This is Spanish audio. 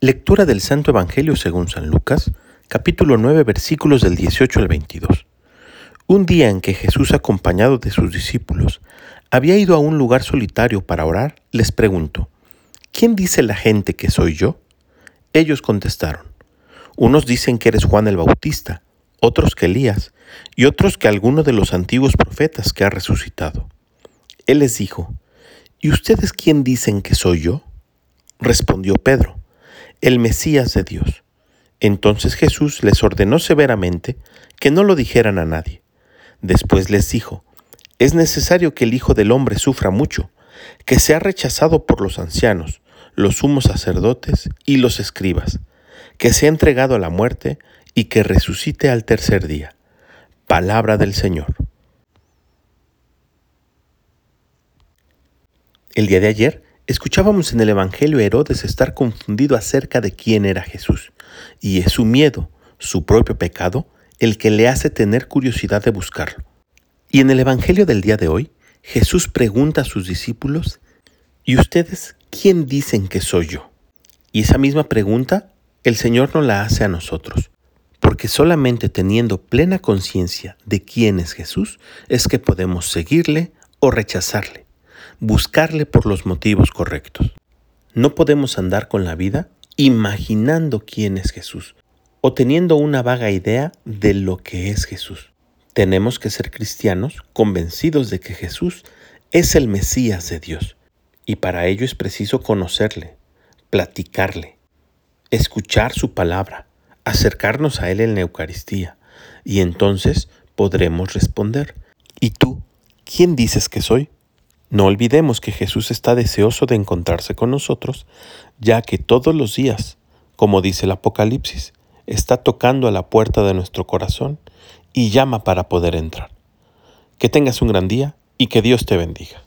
Lectura del Santo Evangelio según San Lucas, capítulo 9, versículos del 18 al 22. Un día en que Jesús, acompañado de sus discípulos, había ido a un lugar solitario para orar, les preguntó, ¿quién dice la gente que soy yo? Ellos contestaron, unos dicen que eres Juan el Bautista, otros que Elías, y otros que alguno de los antiguos profetas que ha resucitado. Él les dijo, ¿y ustedes quién dicen que soy yo? Respondió Pedro el Mesías de Dios. Entonces Jesús les ordenó severamente que no lo dijeran a nadie. Después les dijo, es necesario que el Hijo del Hombre sufra mucho, que sea rechazado por los ancianos, los sumos sacerdotes y los escribas, que sea entregado a la muerte y que resucite al tercer día. Palabra del Señor. El día de ayer Escuchábamos en el Evangelio a Herodes estar confundido acerca de quién era Jesús, y es su miedo, su propio pecado, el que le hace tener curiosidad de buscarlo. Y en el Evangelio del día de hoy, Jesús pregunta a sus discípulos, ¿y ustedes quién dicen que soy yo? Y esa misma pregunta el Señor no la hace a nosotros, porque solamente teniendo plena conciencia de quién es Jesús es que podemos seguirle o rechazarle buscarle por los motivos correctos. No podemos andar con la vida imaginando quién es Jesús o teniendo una vaga idea de lo que es Jesús. Tenemos que ser cristianos convencidos de que Jesús es el Mesías de Dios y para ello es preciso conocerle, platicarle, escuchar su palabra, acercarnos a Él en la Eucaristía y entonces podremos responder, ¿y tú quién dices que soy? No olvidemos que Jesús está deseoso de encontrarse con nosotros, ya que todos los días, como dice el Apocalipsis, está tocando a la puerta de nuestro corazón y llama para poder entrar. Que tengas un gran día y que Dios te bendiga.